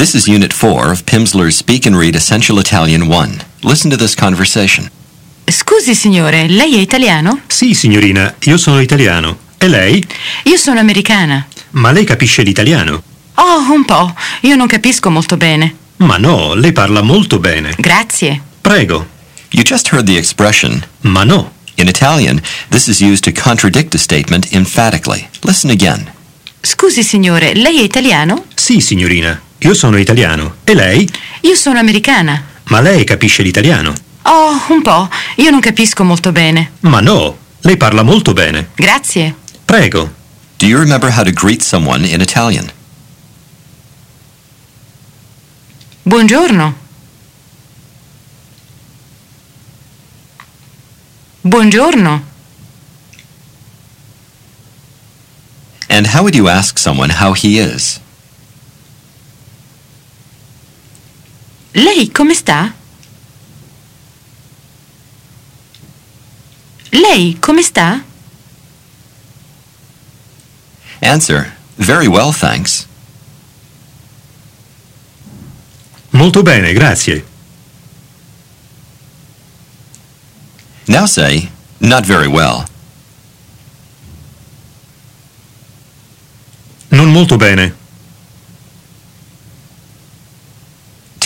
This is Unit 4 of Pimsleur's Speak and Read Essential Italian 1. Listen to this conversation. Scusi signore, lei è italiano? Sì, signorina, io sono italiano. E lei? Io sono americana. Ma lei capisce l'italiano? Oh, un po'. Io non capisco molto bene. Ma no, lei parla molto bene. Grazie. Prego. You just heard the expression. Ma no. In Italian, this is used to contradict a statement emphatically. Listen again. Scusi signore, lei è italiano? Sì, signorina, io sono italiano. E lei? Io sono americana. Ma lei capisce l'italiano? Oh, un po'. Io non capisco molto bene. Ma no, lei parla molto bene. Grazie. Prego. Do you remember how to greet someone in Italian? Buongiorno. Buongiorno. And how would you ask someone how he is? Lei come sta? Lei come sta? Answer, very well, thanks. Molto bene, grazie. Now say, not very well. Non molto bene.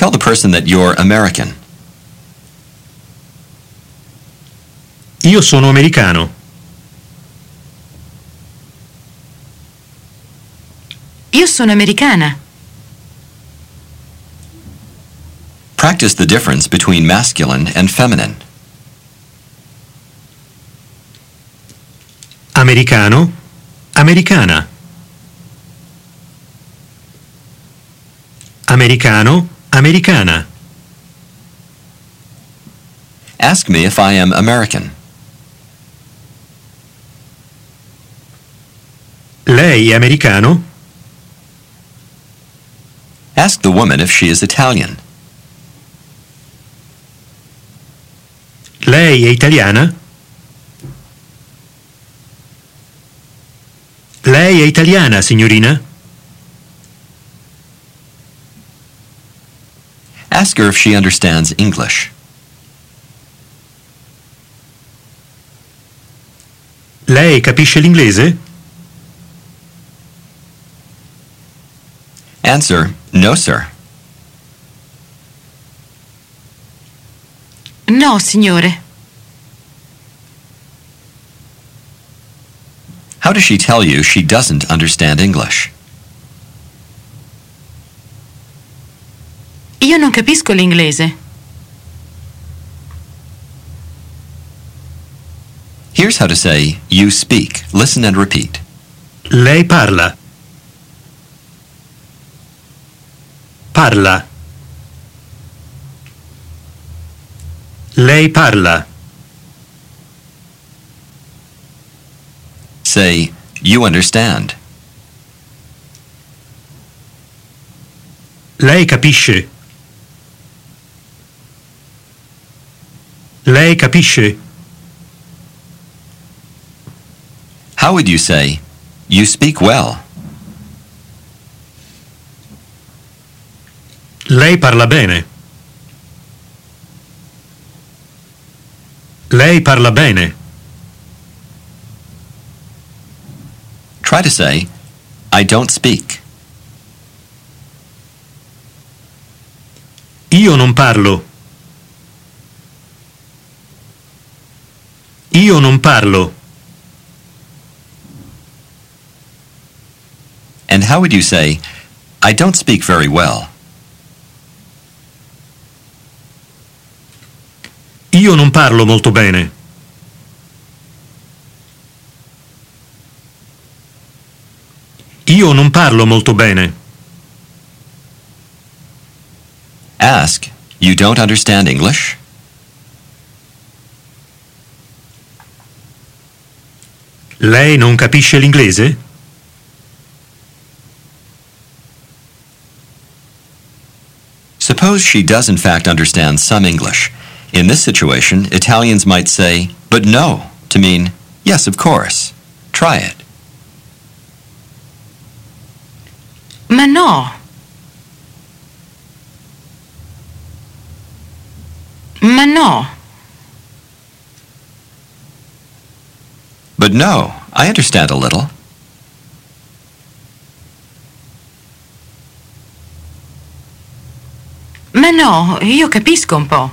Tell the person that you're American. Io sono americano. Io sono americana. Practice the difference between masculine and feminine. Americano. Americana. Americano. Americana. Ask me if I am American. Lei è americano? Ask the woman if she is Italian. Lei è italiana? Lei è italiana, signorina? Ask her if she understands English. Lei capisce l'inglese? Answer, no, sir. No, signore. How does she tell you she doesn't understand English? Io non capisco l'inglese. Here's how to say, you speak. Listen and repeat. Lei parla. Parla. Lei parla. Say, you understand. Lei capisce. Lei capisce. How would you say, you speak well? Lei parla bene. Lei parla bene. Try to say, I don't speak. Io non parlo. Io non parlo. And how would you say, I don't speak very well? Io non parlo molto bene. Io non parlo molto bene. Ask, you don't understand English? Lei non capisce l'inglese? Suppose she does in fact understand some English. In this situation, Italians might say, but no, to mean, yes, of course. Try it. Ma no. Ma no. But no, I understand a little. Ma no, io capisco un po'.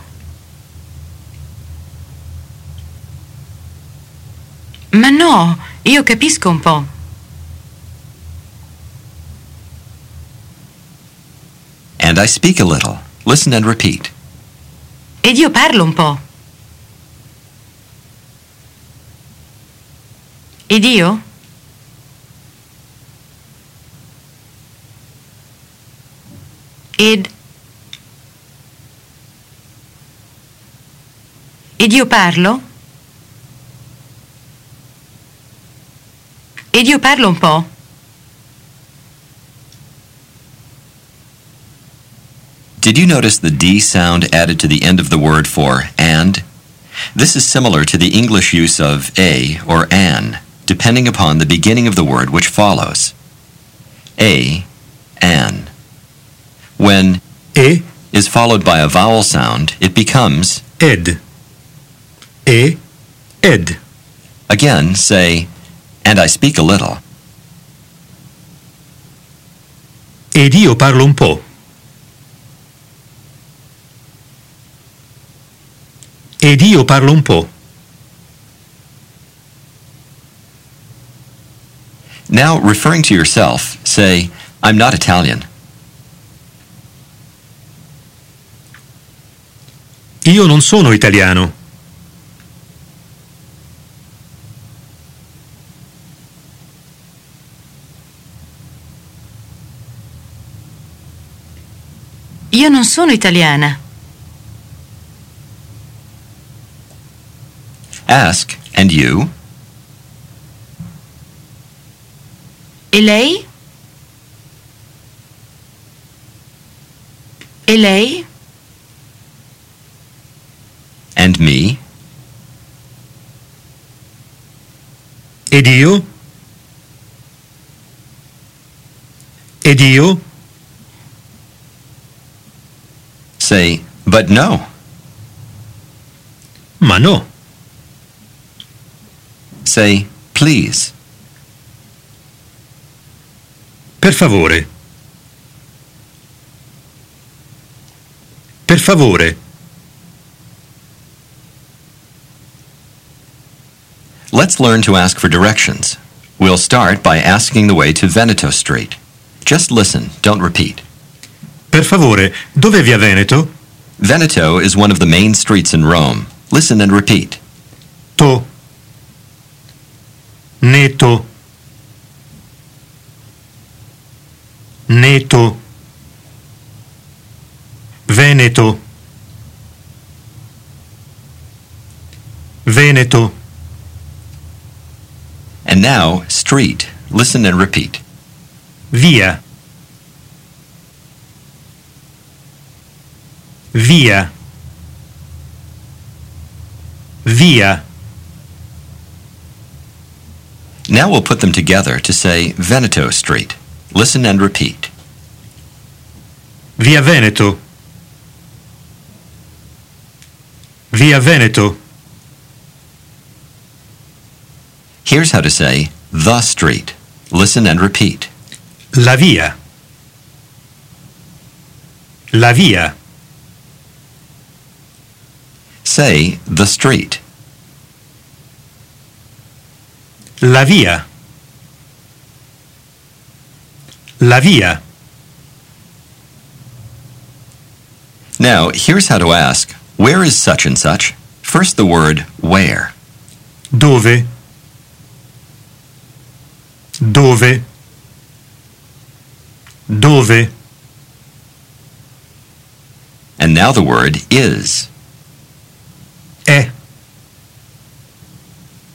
Ma no, io capisco un po'. And I speak a little. Listen and repeat. Ed io parlo un po'. Ed io? Ed... Ed io parlo? Ed io parlo un po'. Did you notice the D sound added to the end of the word for and? This is similar to the English use of a or an, depending upon the beginning of the word which follows. A, an. When E, is followed by a vowel sound, it becomes, ed. E, ed. again, say, and I speak a little. Ed io parlo un po'. Ed io parlo un po'. Now, referring to yourself, say, I'm not Italian. Io non sono italiano. Io non sono italiana. Ask, and you? Lei? E? And me? Ed io? Ed io? Say, but no. Ma no. Say, please. Per favore. Per favore. Let's learn to ask for directions. We'll start by asking the way to Veneto Street. Just listen, don't repeat. Per favore, dov'è via Veneto? Veneto is one of the main streets in Rome. Listen and repeat. To. Neto. Neto. Veneto. Veneto. And now, street. Listen and repeat. Via. Via. Via. Now we'll put them together to say Veneto Street. Listen and repeat. Via Veneto. Via Veneto. Here's how to say the street. Listen and repeat. La via. La via. Say the street. La via. La via. Now, here's how to ask where is such and such? First the word where. Dove? Dove? Dove? And now the word is. È.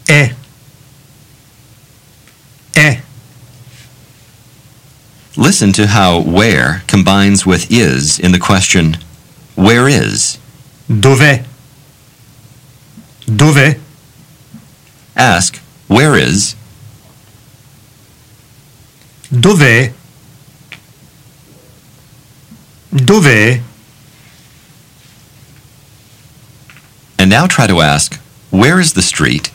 È. È. Listen to how where combines with is in the question where is? Dov'è? Dov'è? Ask where is Dov'è? Dov'è? And now try to ask, where is the street?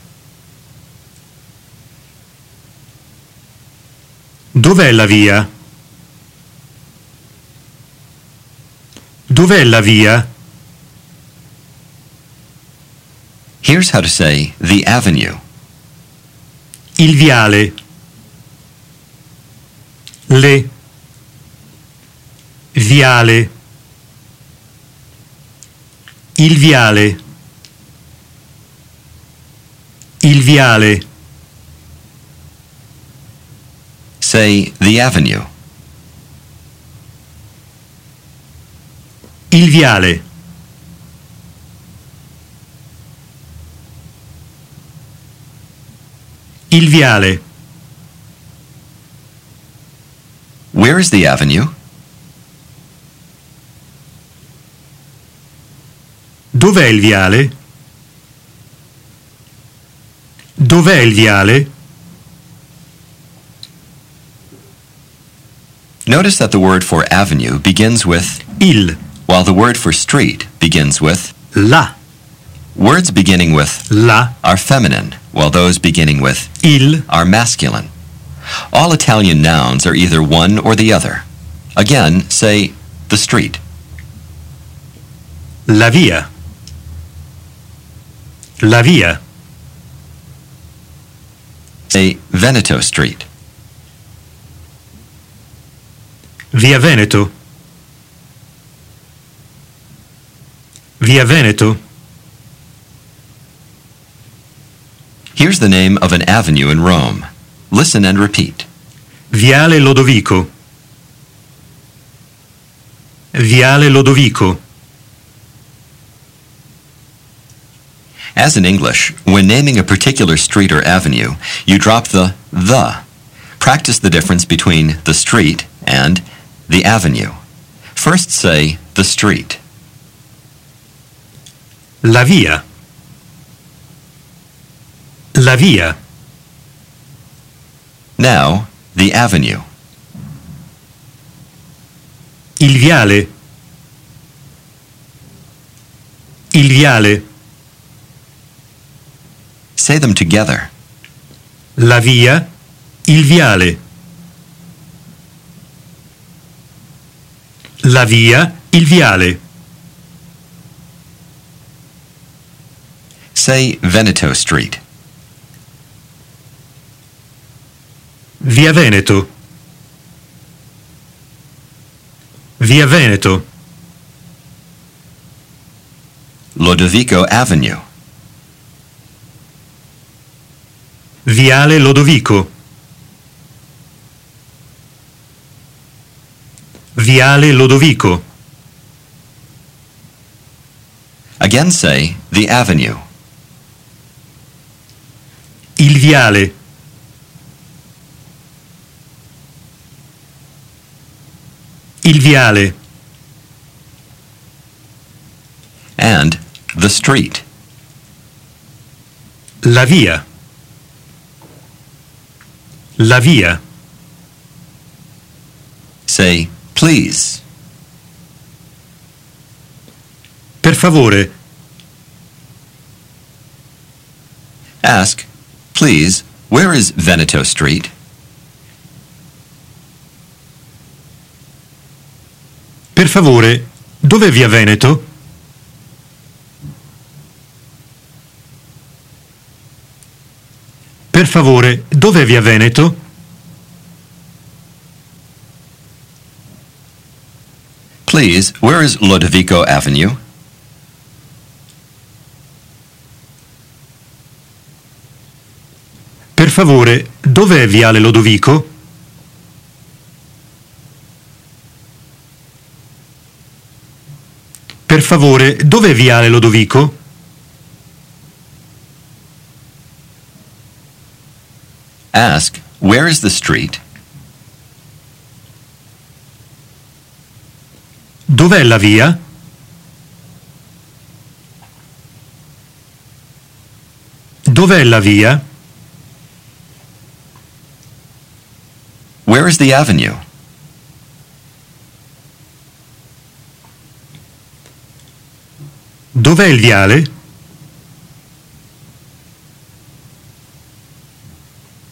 Dov'è la via? Dov'è la via? Here's how to say the avenue. Il viale. Le. Viale. Il viale. Il viale. Say the avenue. Il viale. Il viale. Where is the avenue? Dov'è il viale? Dov'è il viale? Notice that the word for avenue begins with, Il. While the word for street begins with. La. Words beginning with La. are feminine, while those beginning with Il. are masculine. All Italian nouns are either one or the other. Again, say the street. La via. La via. Say Veneto Street. Via Veneto. Via Veneto. Here's the name of an avenue in Rome. Listen and repeat. Viale Lodovico. Viale Lodovico. As in English, when naming a particular street or avenue, you drop the the. Practice the difference between the street and the avenue. First say the street. La via. La via. Now, the avenue. Il viale. Il viale. Say them together. La via. Il viale. La via. Il viale. Say Veneto Street. Via Veneto. Via Veneto. Lodovico Avenue. Viale Lodovico. Viale Lodovico. Again say the avenue. Il viale. Il viale. And the street. La via. La via. Say please. Per favore. Ask, please, where is Veneto Street? Per favore. Dov'è via Veneto? Per favore, dov'è via Veneto? Please, where is Lodovico Avenue? Favore, dov'è viale Lodovico? Per favore, dov'è viale Lodovico? Ask, where is the street? Dov'è la via? Dov'è la via? Where is the avenue? Dov'è il viale?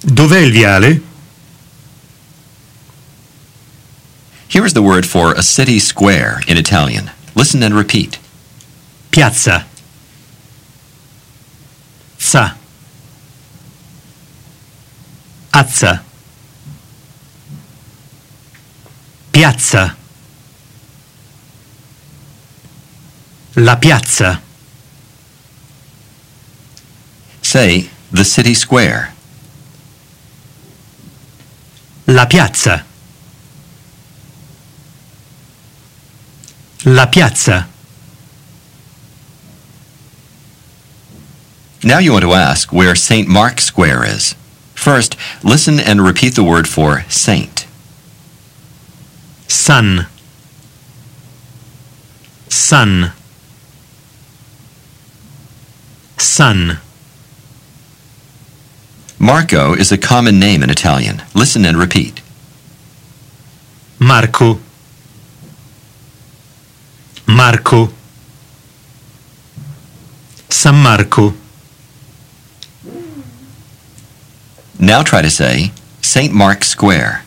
Dov'è il viale? Here is the word for a city square in Italian. Listen and repeat. Piazza. Sa. Azza. Piazza. La piazza. Say, the city square. La piazza. La piazza. Now you want to ask where St. Mark Square is. First, listen and repeat the word for saint. San. San. San. Marco is a common name in Italian. Listen and repeat. Marco. Marco. San Marco. Now try to say St. Mark Square.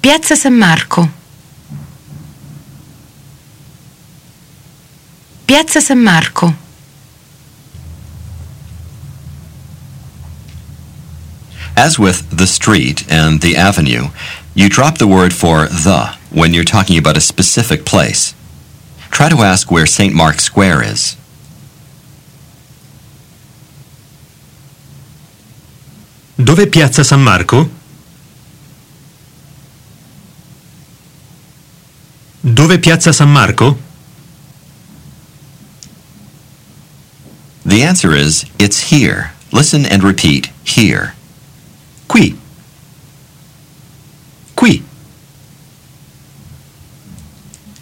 Piazza San Marco. Piazza San Marco. As with the street and the avenue, you drop the word for the when you're talking about a specific place. Try to ask where St. Mark's Square is. Dov'è Piazza San Marco? Dov'è Piazza San Marco? The answer is it's here. Listen and repeat here. Qui. Qui.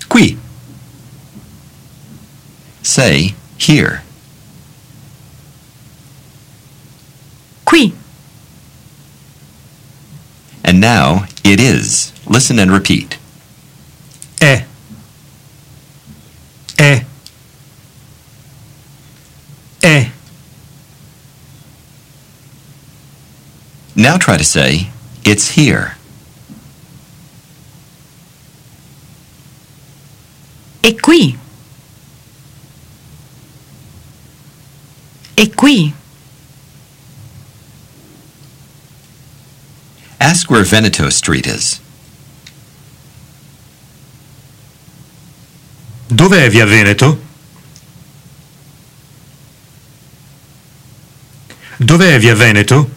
Qui. Say here. Qui. And now it is. Listen and repeat. È. È. È. Now try to say it's here. È qui. È qui. Ask where Veneto Street is. Dov'è via Veneto? Dov'è via Veneto?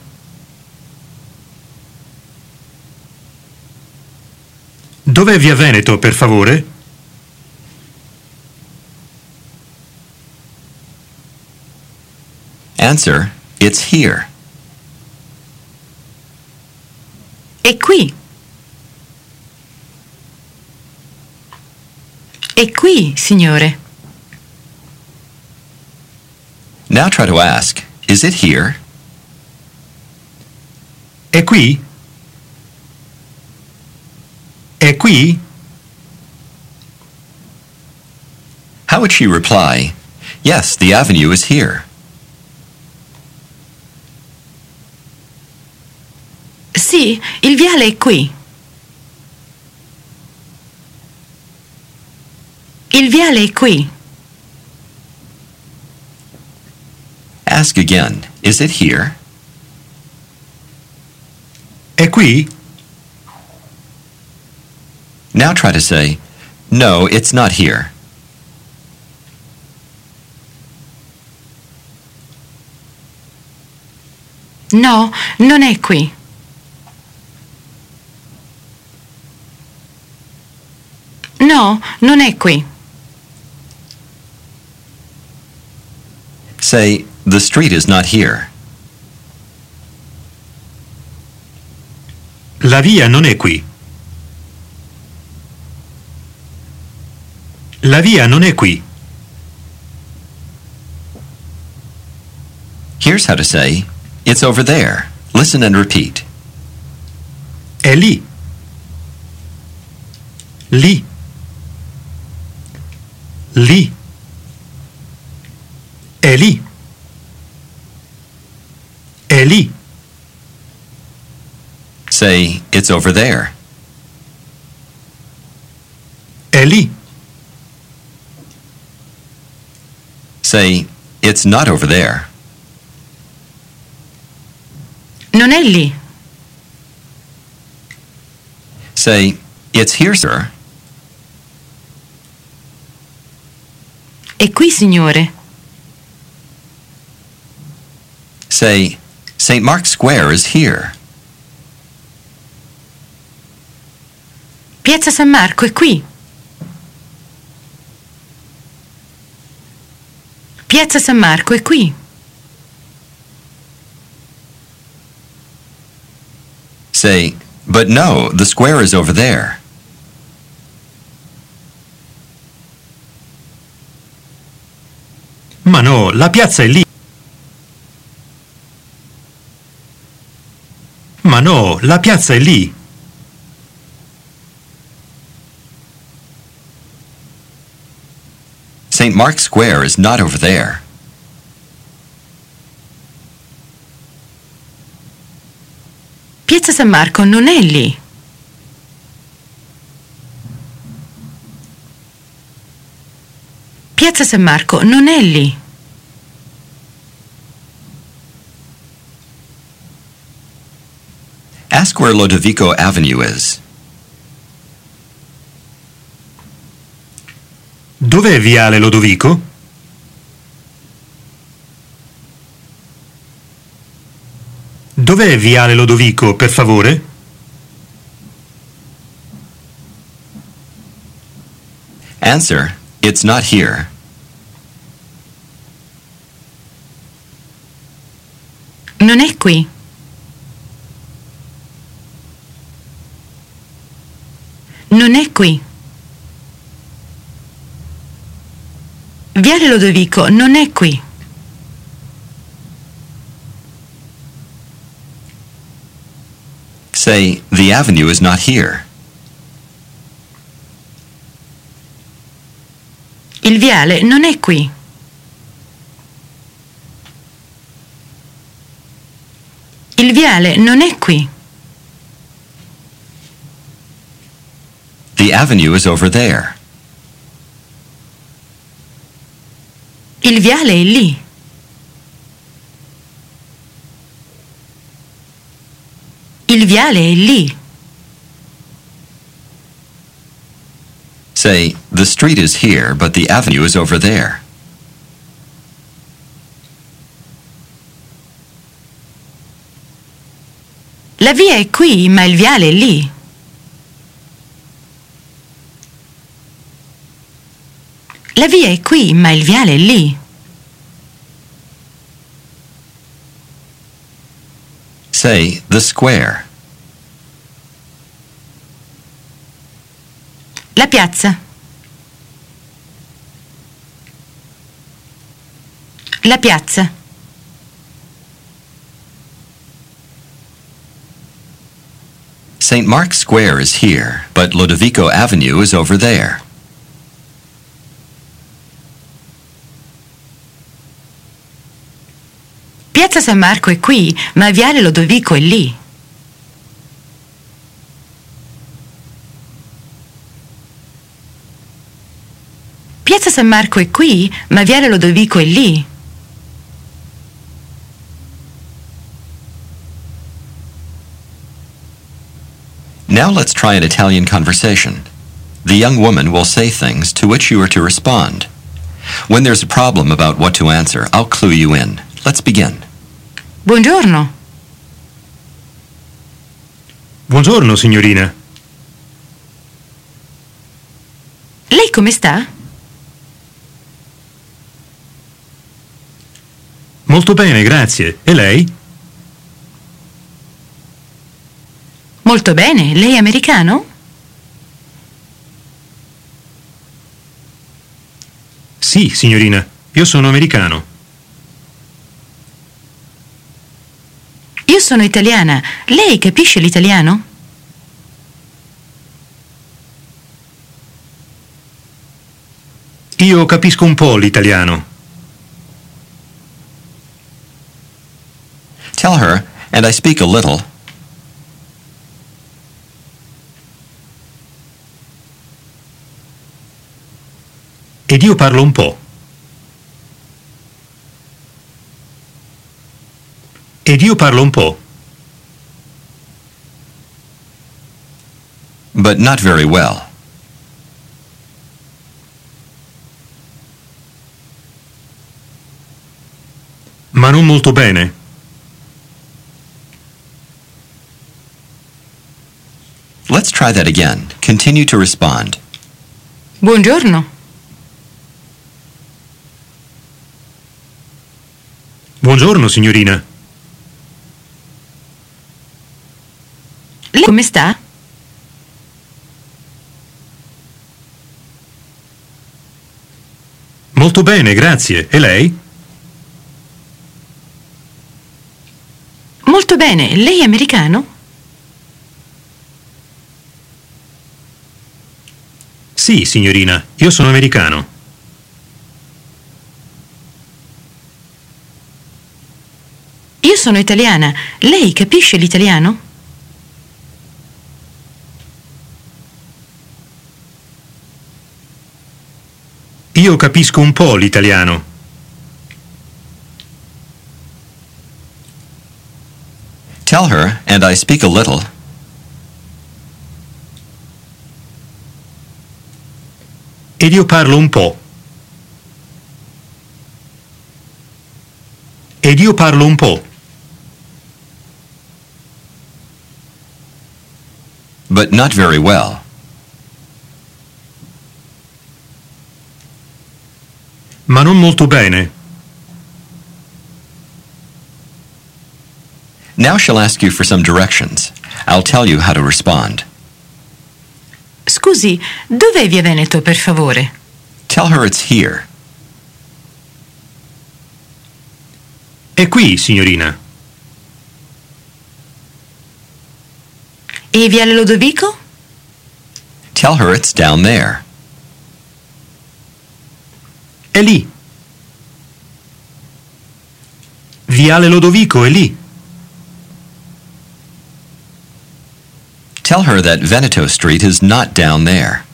Dov'è via Veneto, per favore? Answer, it's here. È qui. È qui, signore. Now try to ask, is it here? È qui? È qui? How would she reply, yes, the avenue is here? Sì, il viale è qui. Il viale è qui. Ask again, is it here? È qui? Now try to say, no, it's not here. No, non è qui. No, non è qui. Say, the street is not here. La via non è qui. La via non è qui. Here's how to say, it's over there. Listen and repeat. È lì. Lì. Lì. Lì. È lì. Say, it's over there. È lì. Say, it's not over there. Non è lì. Say, it's here, sir. È qui, signore. Say, St. Mark's Square is here. Piazza San Marco è qui. Piazza San Marco è qui. Say, but no, the square is over there. Ma no, la piazza è lì. Ma no, la piazza è lì. St. Mark's Square is not over there. Piazza San Marco non è lì. Piazza San Marco non è lì. Where Lodovico Avenue is. Dov'è Viale Lodovico? Dov'è Viale Lodovico, per favore? Answer, it's not here. Non è qui. Non è qui. Viale Lodovico non è qui. Say, the avenue is not here. Il viale non è qui. Il viale non è qui. The avenue is over there. Il viale è lì. Il viale è lì. Say, the street is here, but the avenue is over there. La via è qui, ma il viale è lì. Via è qui, ma il viale è lì. Say, the square. La piazza. La piazza. St. Mark's Square is here, but Lodovico Avenue is over there. Piazza San Marco è qui, ma Viale Lodovico è lì. Piazza San Marco è qui, ma Viale Lodovico è lì. Now let's try an Italian conversation. The young woman will say things to which you are to respond. When there's a problem about what to answer, I'll clue you in. Let's begin. Buongiorno. Buongiorno, signorina. Lei come sta? Molto bene, grazie. E lei? Molto bene. Lei è americano? Sì, signorina. Io sono americano. Io sono italiana. Lei capisce l'italiano? Io capisco un po' l'italiano. Tell her, and I speak a little. Ed io parlo un po'. Ed io parlo un po'. but not very well. Ma non molto bene. Let's try that again. Continue to respond. Buongiorno. Buongiorno, signorina. Lei come sta? Molto bene, grazie. E lei? Molto bene. Lei è americano? Sì, signorina. Io sono americano. Io sono italiana. Lei capisce l'italiano? Io capisco un po' l'italiano. Tell her, and I speak a little. Ed io parlo un po'. Ed io parlo un po'. but not very well. Ma non molto bene. Now she'll ask you for some directions. I'll tell you how to respond. Scusi, dov'è Via Veneto, per favore? Tell her it's here. È qui, signorina. E Viale Lodovico? Tell her it's down there. È lì. Viale Lodovico è lì. Tell her that Veneto Street is not down there.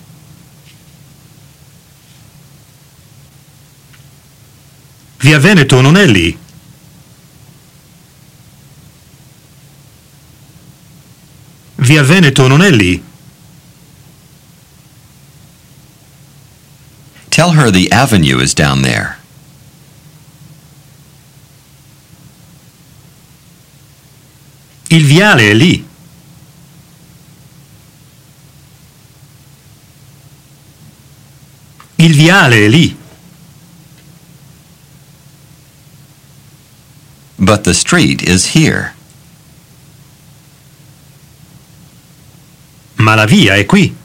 Via Veneto non è lì. Via Veneto non è lì. Tell her the avenue is down there. Il viale è lì. Il viale è lì. But the street is here. Ma la via è qui.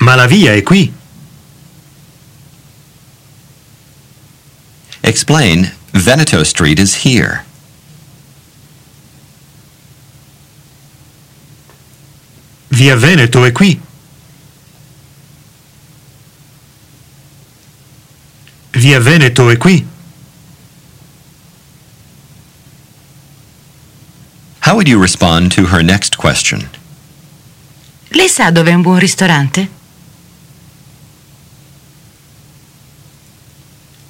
Ma la via è qui. Explain, Veneto Street is here. Via Veneto è qui. Via Veneto è qui. How would you respond to her next question? Lei sa dove è un buon ristorante?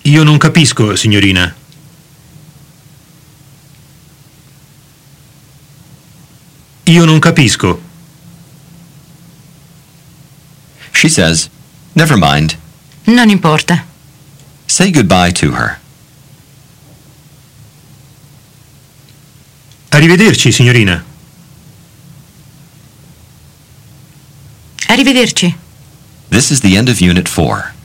Io non capisco, signorina. Io non capisco. She says, Never mind. Non importa. Say goodbye to her. Arrivederci, signorina. Arrivederci. This is the end of Unit 4.